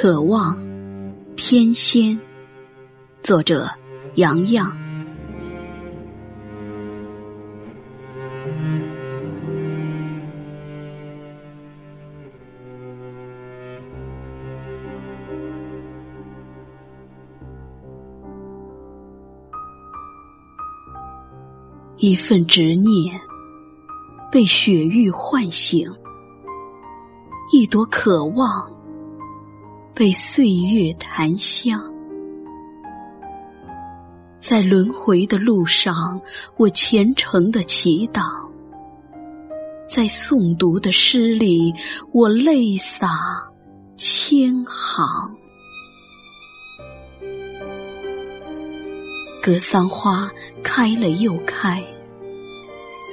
渴望，天仙。作者：杨洋。一份执念被雪域唤醒，一朵渴望。被岁月檀香，在轮回的路上，我虔诚的祈祷；在诵读的诗里，我泪洒千行。格桑花开了又开，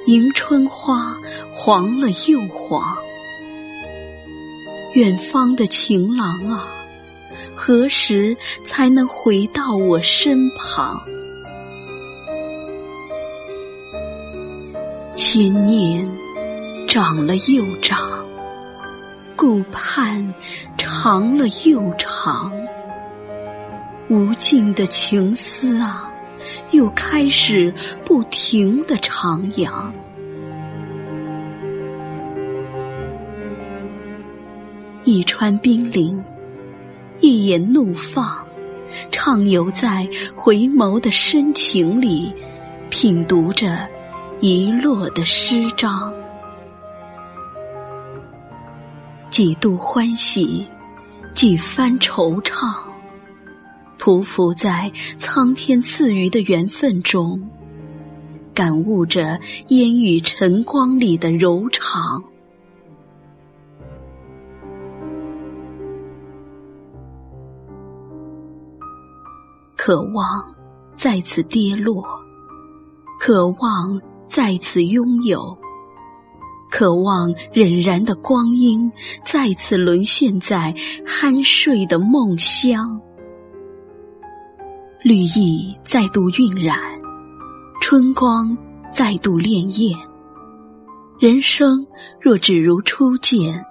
迎春花黄了又黄。远方的情郎啊，何时才能回到我身旁？千年长了又长，顾盼长了又长，无尽的情思啊，又开始不停的徜徉。一川冰凌，一眼怒放，畅游在回眸的深情里，品读着遗落的诗章，几度欢喜，几番惆怅，匍匐在苍天赐予的缘分中，感悟着烟雨晨光里的柔长。渴望再次跌落，渴望再次拥有，渴望荏苒的光阴再次沦陷在酣睡的梦乡。绿意再度晕染，春光再度潋滟。人生若只如初见，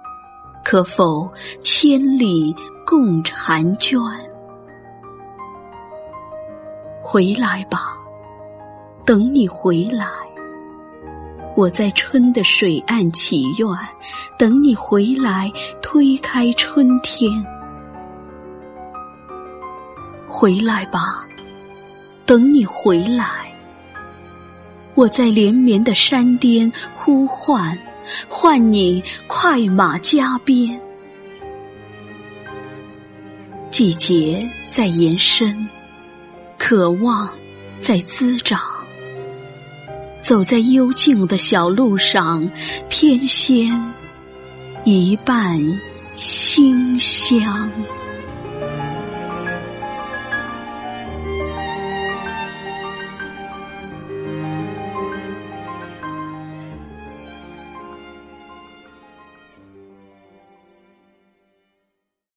可否千里共婵娟？回来吧，等你回来。我在春的水岸祈愿，等你回来推开春天。回来吧，等你回来。我在连绵的山巅呼唤，唤你快马加鞭。季节在延伸。渴望在滋长，走在幽静的小路上，偏跹一半馨香。